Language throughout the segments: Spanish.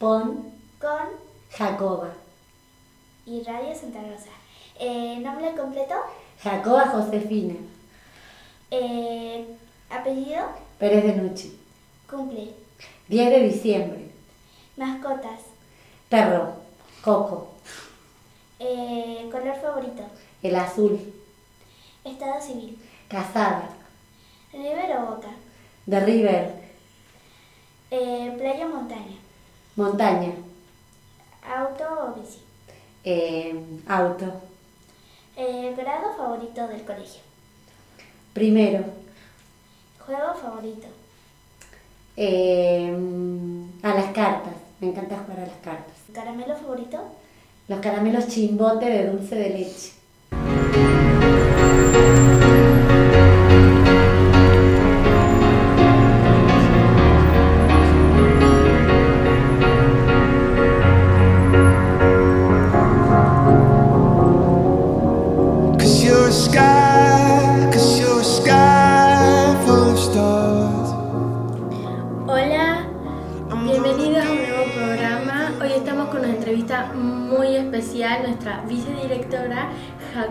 Pon con Jacoba. y Radio Santa Rosa. Eh, ¿Nombre completo? Jacoba Josefina. Eh, ¿Apellido? Pérez de Nuchi. Cumple. 10 de diciembre. Mascotas. Perro. Coco. Eh, ¿Color favorito? El azul. Estado civil. Casada. ¿River o Boca? De River. Eh, ¿Playa o montaña? Montaña. ¿Auto o bici? Eh, auto. Eh, ¿Grado favorito del colegio? Primero. ¿Juego favorito? Eh, a las cartas. Me encanta jugar a las cartas. ¿Caramelo favorito? Los caramelos chimbote de dulce de leche.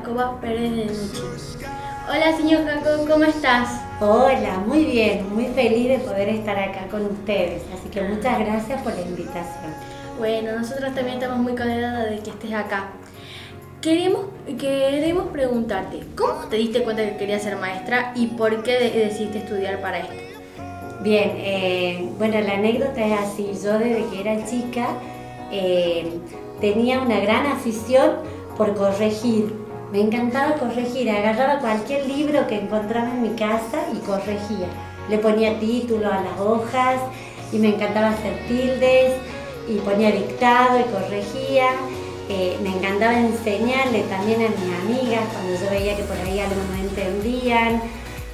Jacoba Pérez de Nuchi. Hola, señor Jacob, ¿cómo estás? Hola, muy bien, muy feliz de poder estar acá con ustedes. Así que muchas gracias por la invitación. Bueno, nosotros también estamos muy contentos de que estés acá. Queremos, queremos preguntarte, ¿cómo te diste cuenta que querías ser maestra y por qué de- decidiste estudiar para esto? Bien, eh, bueno, la anécdota es así. Yo desde que era chica eh, tenía una gran afición por corregir. Me encantaba corregir, agarraba cualquier libro que encontraba en mi casa y corregía. Le ponía título a las hojas y me encantaba hacer tildes y ponía dictado y corregía. Eh, me encantaba enseñarle también a mis amigas cuando yo veía que por ahí algo no entendían.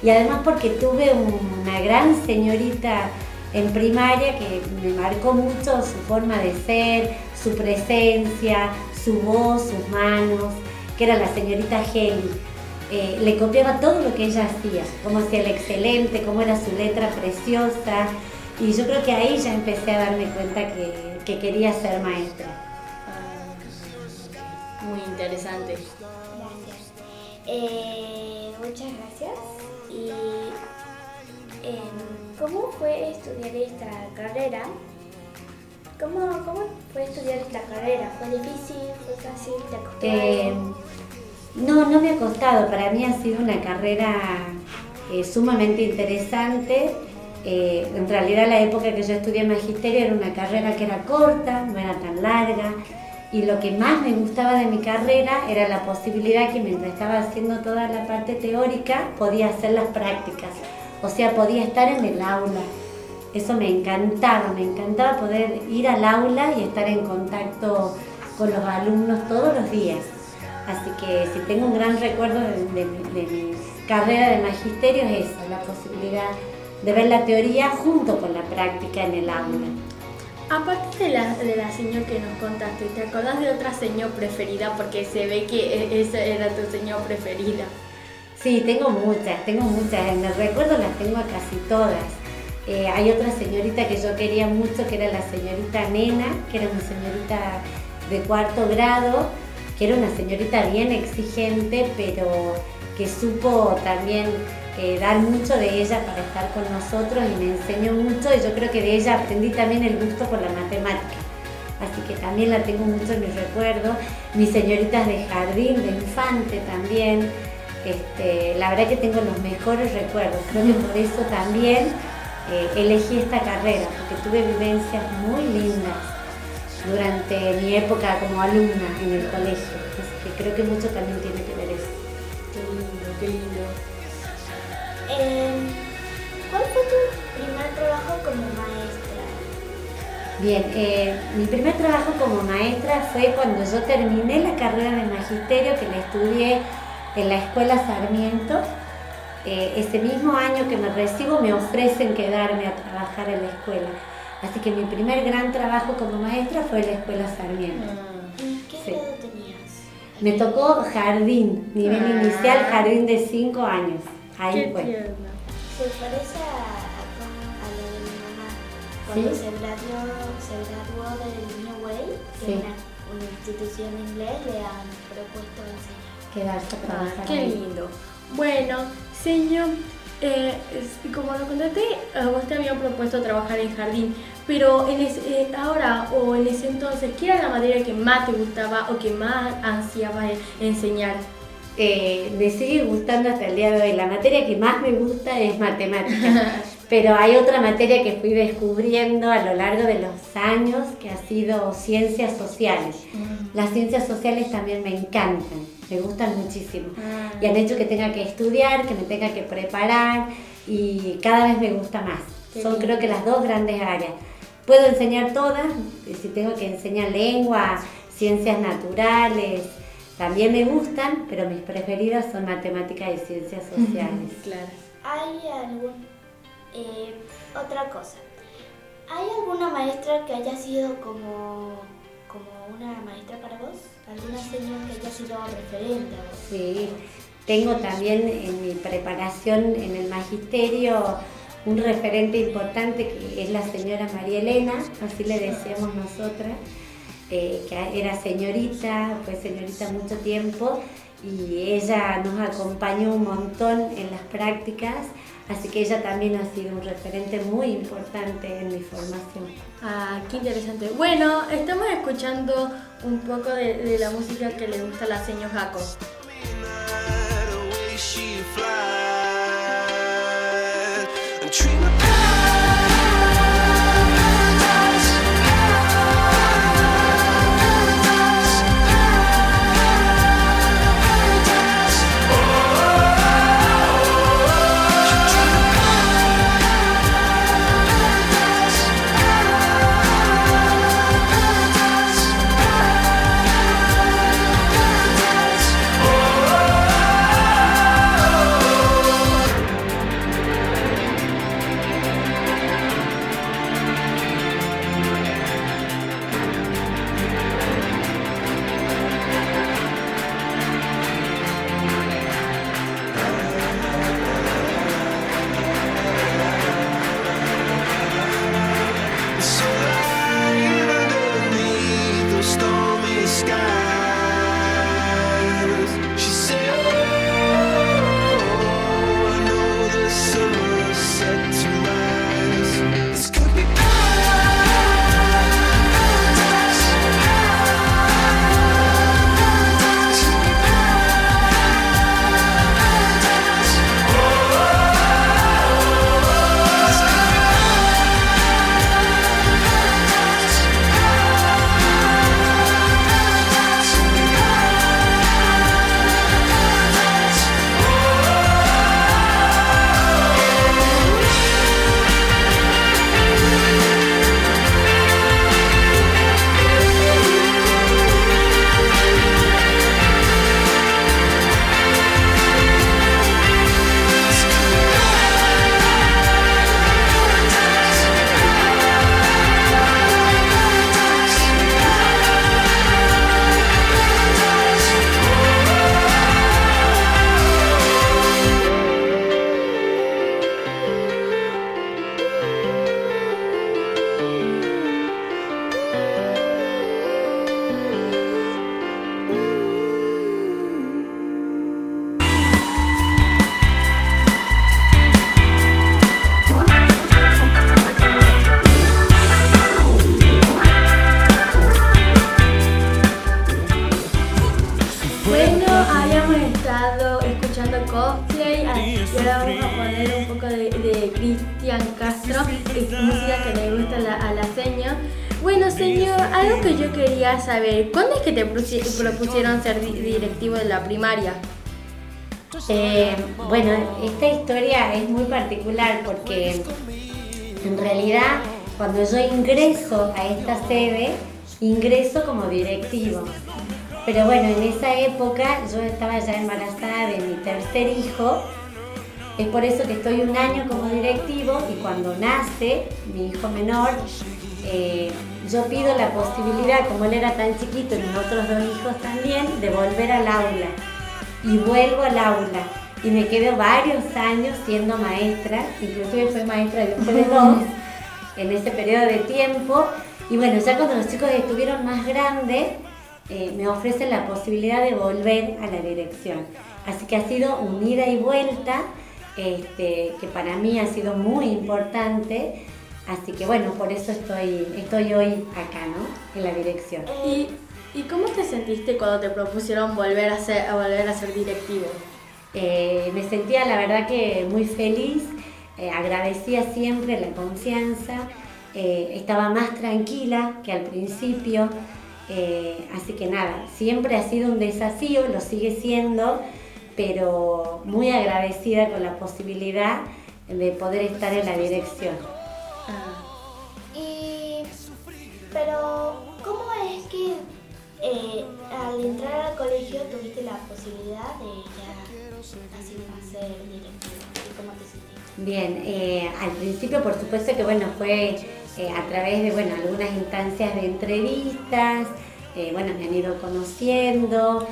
Y además porque tuve una gran señorita en primaria que me marcó mucho su forma de ser, su presencia, su voz, sus manos, que era la señorita Heli. Eh, le copiaba todo lo que ella hacía, cómo hacía el excelente, cómo era su letra preciosa. Y yo creo que ahí ya empecé a darme cuenta que, que quería ser maestra. Muy interesante. Gracias. Eh, muchas gracias. ¿Y em, cómo fue estudiar esta carrera? ¿Cómo, ¿Cómo fue estudiar esta carrera? ¿Fue difícil? ¿Fue fácil? ¿Te costó Eh, algo? No, no me ha costado. Para mí ha sido una carrera eh, sumamente interesante. Eh, en realidad la época que yo estudié magisterio era una carrera que era corta, no era tan larga. Y lo que más me gustaba de mi carrera era la posibilidad que mientras estaba haciendo toda la parte teórica podía hacer las prácticas. O sea, podía estar en el aula. Eso me encantaba, me encantaba poder ir al aula y estar en contacto con los alumnos todos los días. Así que si tengo un gran recuerdo de, de mi- de mi carrera de magisterio es esa, la posibilidad de ver la teoría junto con la práctica en el aula. Aparte de la, de la señor que nos contaste, ¿te acordás de otra señor preferida? Porque se ve que e- esa era tu señor preferida. Sí, tengo muchas, tengo muchas. En el recuerdo las tengo a casi todas. Eh, hay otra señorita que yo quería mucho, que era la señorita Nena, que era una señorita de cuarto grado, que era una señorita bien exigente, pero que supo también eh, dar mucho de ella para estar con nosotros y me enseñó mucho y yo creo que de ella aprendí también el gusto por la matemática. Así que también la tengo mucho en mis recuerdos. Mis señoritas de jardín, de infante también. Este, la verdad que tengo los mejores recuerdos. Creo que por eso también eh, elegí esta carrera, porque tuve vivencias muy lindas durante mi época como alumna en el colegio. Así que creo que mucho también tiene que ver eso. Qué lindo, qué lindo. Em, ¿Cuál fue tu primer trabajo como maestra? Bien, eh, mi primer trabajo como maestra fue cuando yo terminé la carrera de magisterio que la estudié en la escuela Sarmiento. Eh, ese mismo año que me recibo me ofrecen quedarme a trabajar en la escuela. Así que mi primer gran trabajo como maestra fue en la escuela Sarmiento. ¿Y qué Sí. edad tenías? Me tocó jardín, nivel Ah. inicial, jardín de 5 años. Ahí Qué fue. tierno. Se parece a, a, a lo de mi mamá. Cuando ¿Sí? se, graduó, se graduó del New Way, que Sí. es una, institución de inglés, le han propuesto enseñar. Quedarse a Ah, trabajar qué ahí. lindo. Bueno, señor, eh, como lo contaste, a vos te habían propuesto trabajar en jardín, pero en ese- eh, ahora o en ese entonces, ¿qué era la materia que más te gustaba o que más ansiabas en- enseñar? Eh, me sigue gustando hasta el día de hoy. La materia que más me gusta es matemática. Pero hay otra materia que fui descubriendo a lo largo de los años que ha sido ciencias sociales. Las ciencias sociales también me encantan, me gustan muchísimo. Ah. Y han hecho que tenga que estudiar, que me tenga que preparar y cada vez me gusta más. Son creo que las dos grandes áreas. Puedo enseñar todas, si tengo que enseñar lengua, ciencias naturales, también me gustan, pero mis preferidas son matemáticas y ciencias sociales. Claro. ¿Hay algún... eh, otra cosa. ¿Hay alguna maestra que haya sido como, como una maestra para vos? ¿Alguna señora que haya sido referente a vos? Sí, tengo también en mi preparación en el magisterio un referente importante que es la señora María Elena, así le decíamos nosotras, eh, que era señorita, fue señorita mucho tiempo y ella nos acompañó un montón en las prácticas, así que ella también ha sido un referente muy importante en mi formación. Ah, qué interesante. Bueno, estamos escuchando un poco de, de la música que le gusta a la señora Jaco. The way música que le gusta a la, a la seño. Bueno, señor, algo que yo quería saber, ¿cuándo es que te propusi- propusieron ser di- directivo de la primaria? Eh, bueno, esta historia es muy particular porque en realidad cuando yo ingreso a esta sede, ingreso como directivo. Pero bueno, en esa época yo estaba ya embarazada de mi tercer hijo. Es por eso que estoy un año como directivo y cuando nace mi hijo menor, eh, yo pido la posibilidad, como él era tan chiquito y mis otros dos hijos también, de volver al aula. Y vuelvo al aula. Y me quedo varios años siendo maestra, inclusive fui maestra de ustedes dos en ese periodo de tiempo. Y bueno, ya cuando los chicos estuvieron más grandes, eh, me ofrecen la posibilidad de volver a la dirección. Así que ha sido un ida y vuelta, este, que para mí ha sido muy importante. Así que bueno, por eso estoy, estoy hoy acá, ¿no? En la dirección. ¿Y, ¿Y cómo te sentiste cuando te propusieron volver a ser, a volver a ser directivo? Eh, me sentía la verdad que muy feliz, eh, agradecía siempre la confianza, eh, estaba más tranquila que al principio, así que nada, siempre ha sido un desafío, lo sigue siendo, pero muy agradecida con la posibilidad de poder estar en la dirección. Ah. Y, pero, ¿cómo es que al entrar al colegio tuviste la posibilidad de ya así ser ¿Y cómo te sentiste? Bien, eh, al principio por supuesto que bueno, fue eh, a través de bueno, algunas instancias de entrevistas, eh, bueno, me han ido conociendo,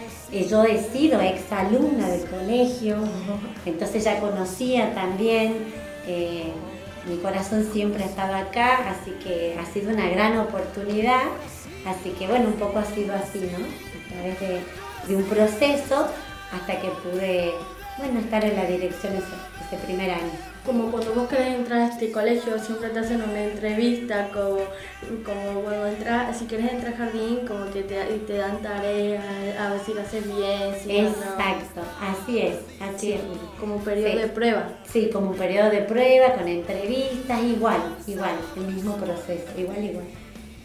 yo he sido exalumna del colegio, entonces ya conocía también, mi corazón siempre ha estado acá, así que ha sido una gran oportunidad, así que bueno, un poco ha sido así, ¿no? A través de, de un proceso hasta que pude, bueno, estar en la dirección ese, primer año. Como cuando vos querés entrar a este colegio, siempre te hacen una entrevista, como, como bueno, entrar, si querés entrar al jardín, como que te, te dan tareas, a ver si lo haces bien. Si Exacto, así es, así es. Como un periodo de prueba. Sí, como un periodo de prueba, con entrevistas, igual, igual, el mismo proceso, igual, igual.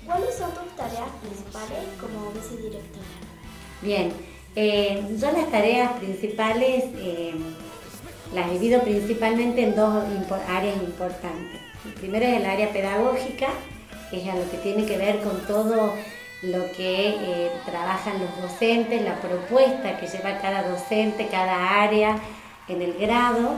¿Cuáles son tus tareas principales como vicedirectora? Bien, eh, yo las tareas principales eh, las divido principalmente en dos áreas importantes. El primero es el área pedagógica, que es a lo que tiene que ver con todo lo que eh, trabajan los docentes, la propuesta que lleva cada docente, cada área en el grado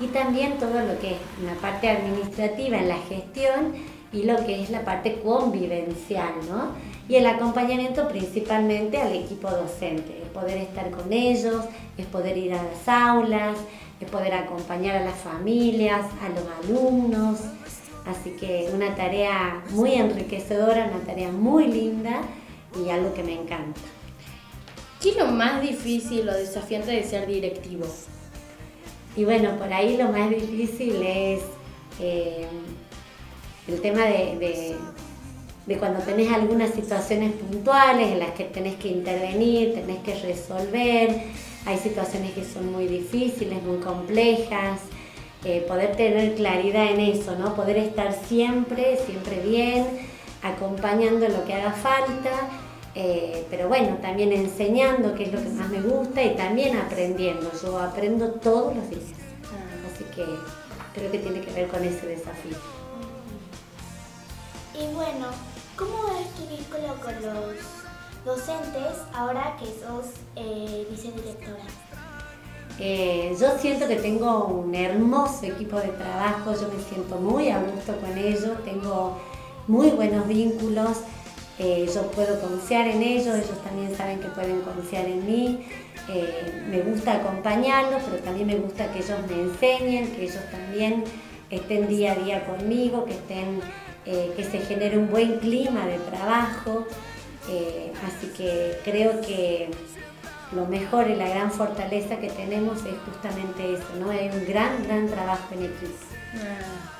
y también todo lo que es una parte administrativa en la gestión y lo que es la parte convivencial, ¿no? Y el acompañamiento principalmente al equipo docente, es poder estar con ellos, es poder ir a las aulas, poder acompañar a las familias, a los alumnos. Así que una tarea muy enriquecedora, una tarea muy linda y algo que me encanta. ¿Qué es lo más difícil o desafiante de ser directivo? Y bueno, por ahí lo más difícil es eh, el tema de, de cuando tenés algunas situaciones puntuales en las que tenés que intervenir, tenés que resolver, hay situaciones que son muy difíciles, muy complejas, eh, poder tener claridad en eso, ¿no? Poder estar siempre, siempre bien, acompañando lo que haga falta, eh, pero bueno, también enseñando qué es lo que más me gusta y también aprendiendo. Yo aprendo todos los días, ah. así que creo que tiene que ver con ese desafío. Y bueno, ¿Cómo es tu vínculo con los docentes ahora que sos eh, vicedirectora? Eh, yo siento que tengo un hermoso equipo de trabajo, yo me siento muy a gusto con ellos, tengo muy buenos vínculos, eh, yo puedo confiar en ellos, ellos también saben que pueden confiar en mí, me gusta acompañarlos, pero también me gusta que ellos me enseñen, que ellos también estén día a día conmigo, que estén eh, que se genere un buen clima de trabajo. Eh, así que creo que lo mejor y la gran fortaleza que tenemos es justamente eso, ¿no? Hay un gran, gran trabajo en equipo. Ah.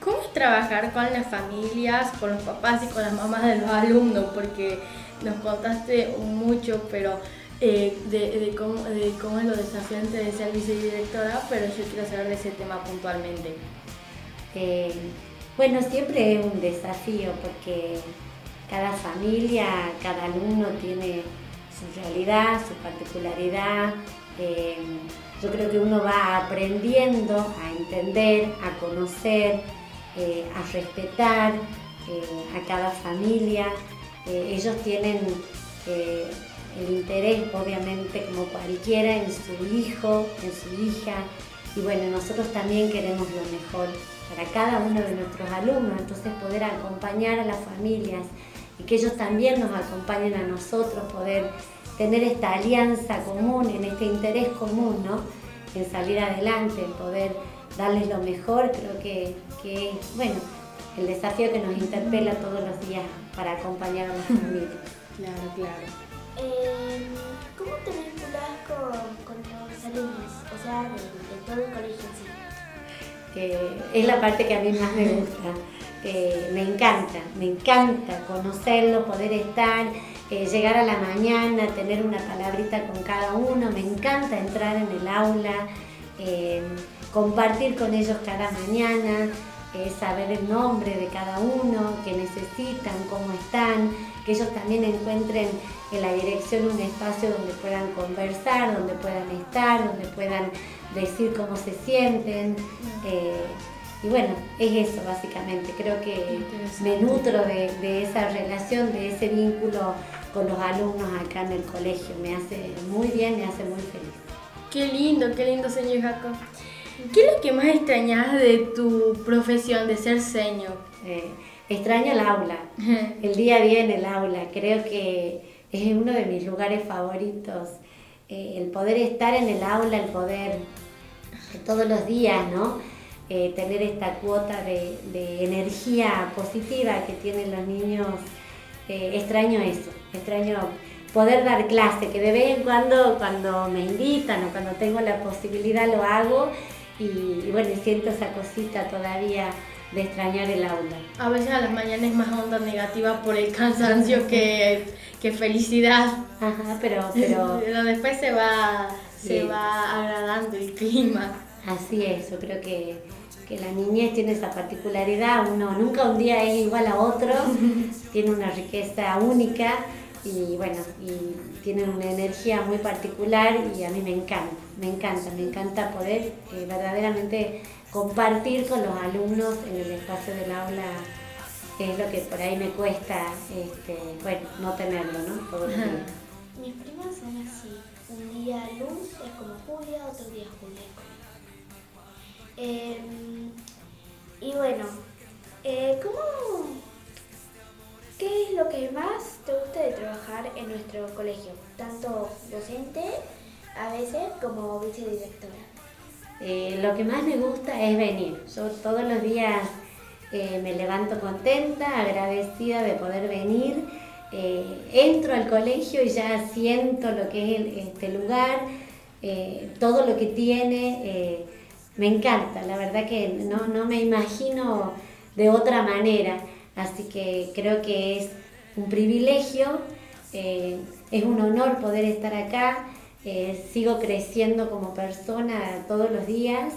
¿Cómo es trabajar con las familias, con los papás y con las mamás de los alumnos? Porque nos contaste mucho, pero eh, de, cómo, de, cómo, es lo desafiante de ser vicedirectora, pero yo quiero saber de ese tema puntualmente. Bueno, siempre es un desafío porque cada familia, cada alumno tiene su realidad, su particularidad. Eh, yo creo que uno va aprendiendo a entender, a conocer eh, a respetar eh, a cada familia. Ellos tienen el interés, obviamente, como cualquiera, en su hijo, en su hija. Y bueno, nosotros también queremos lo mejor para cada uno de nuestros alumnos, entonces poder acompañar a las familias y que ellos también nos acompañen a nosotros, poder tener esta alianza común, en este interés común, ¿no? En salir adelante, en poder darles lo mejor, creo que, que es, bueno, el desafío que nos interpela todos los días para acompañar a las familias. Claro, claro. Eh, ¿Cómo te vinculas con, con, los alumnos, o sea, de, todo el colegio en sí? Eh, es la parte que a mí más me gusta. Eh, me encanta, me encanta conocerlo, poder estar, eh, llegar a la mañana, tener una palabrita con cada uno, me encanta entrar en el aula, compartir con ellos cada mañana, saber el nombre de cada uno, qué necesitan, cómo están, que ellos también encuentren en la dirección un espacio donde puedan conversar, donde puedan estar, donde puedan decir cómo se sienten. Eh, y bueno, es eso básicamente. Creo que me nutro de, esa relación, de ese vínculo con los alumnos acá en el colegio. Me hace muy bien, me hace muy feliz. Qué lindo, qué lindo, señor Jaco. ¿Qué es lo que más extrañas de tu profesión de ser señor? Eh, extraño el aula, el día a día en el aula. Creo que es uno de mis lugares favoritos. Eh, el poder estar en el aula, el poder todos los días, ¿no? Eh, tener esta cuota de, energía positiva que tienen los niños. extraño eso, extraño poder dar clase, que de vez en cuando cuando me invitan o cuando tengo la posibilidad lo hago y, bueno, siento esa cosita todavía de extrañar el aula. A veces a las mañanas es más onda negativa por el cansancio que, que felicidad. Ajá, pero, pero... después se va, se va agradando el clima. Así es, yo creo que, que la niñez tiene esa particularidad, uno nunca un día es igual a otro, tiene una riqueza única y bueno, y tienen una energía muy particular y a mí me encanta, me encanta, me encanta poder eh, verdaderamente compartir con los alumnos en el espacio del aula, es lo que por ahí me cuesta, este, bueno, no tenerlo, ¿no? Todo Mis primas son así, un día Luz es como Julia, otro día Julia es como... Em, y bueno, eh, ¿cómo ¿Qué es lo que más te gusta de trabajar en nuestro colegio? Tanto docente a veces como vicedirectora. Eh, lo que más me gusta es venir. Yo todos los días eh, me levanto contenta, agradecida de poder venir. Entro al colegio y ya siento lo que es este lugar, todo lo que tiene. Me encanta, la verdad que no, no me imagino de otra manera. Así que creo que es un privilegio, eh, es un honor poder estar acá, eh, sigo creciendo como persona todos los días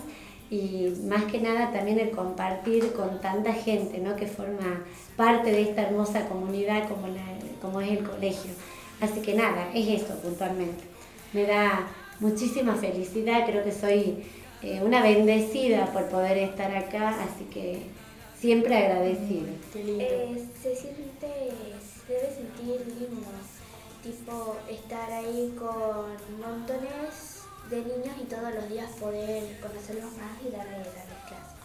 y más que nada también el compartir con tanta gente ¿no? que forma parte de esta hermosa comunidad como, como es el colegio. Así que nada, es eso puntualmente. Me da muchísima felicidad, creo que soy eh, una bendecida por poder estar acá, así que siempre agradecido. Eh, se siente, se debe sentir lindo, tipo estar ahí con montones de niños y todos los días poder conocerlos más y darle, darles clases.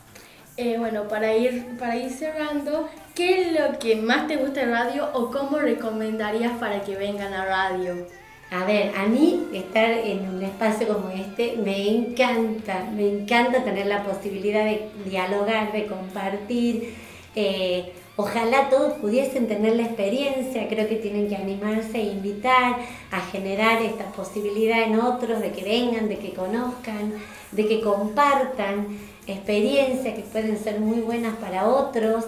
Eh, bueno, para ir, para ir cerrando, ¿qué es lo que más te gusta de radio o cómo recomendarías para que vengan a radio? A ver, a mí estar en un espacio como este me encanta, me encanta tener la posibilidad de dialogar, de compartir. Eh, ojalá todos pudiesen tener la experiencia, creo que tienen que animarse e invitar a generar esta posibilidad en otros, de que vengan, de que conozcan, de que compartan experiencias que pueden ser muy buenas para otros.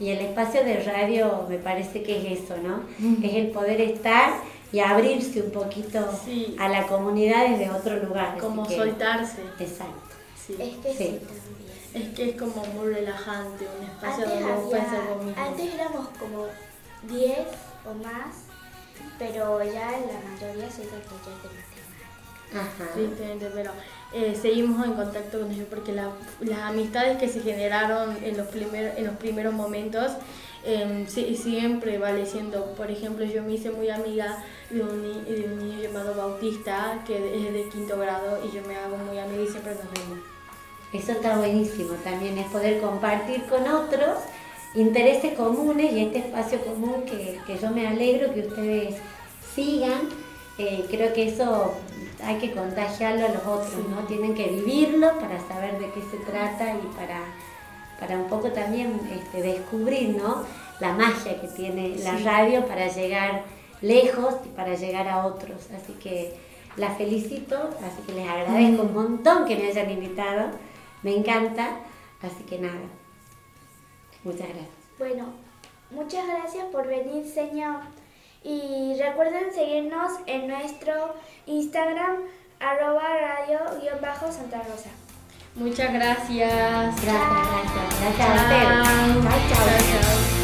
Y el espacio de radio me parece que es eso, ¿no? Es el poder estar y abrirse un poquito a la comunidad desde otro lugar. Como soltarse. Exacto. Es que sí. Es que es como muy relajante, un espacio donde uno puede ser Antes éramos como 10 o más, pero ya la mayoría soy de taller de matemáticas. Ajá. tristemente, pero eh, seguimos en contacto con ellos porque la- las amistades que se generaron en los, primer- en los primeros momentos eh, sí- siguen prevaleciendo. Por ejemplo, yo me hice muy amiga de un, ni- de un niño llamado Bautista, que es de quinto grado, y yo me hago muy amiga y siempre nos vemos. Eso está buenísimo también, es poder compartir con otros intereses comunes y este espacio común que, que yo me alegro que ustedes sigan. Eh, creo que eso hay que contagiarlo a los otros, ¿no? Tienen que vivirlo para saber de qué se trata y para, para un poco también este, descubrir, ¿no? La magia que tiene la radio para llegar lejos y para llegar a otros. Así que la felicito, así que les agradezco un montón que me hayan invitado. Me encanta, así que nada. Muchas gracias. Bueno, muchas gracias por venir, señor. Y recuerden seguirnos en nuestro Instagram, arroba radio-santa Rosa. Muchas gracias. Gracias, gracias. Gracias a ustedes. Chao. Chao, chao.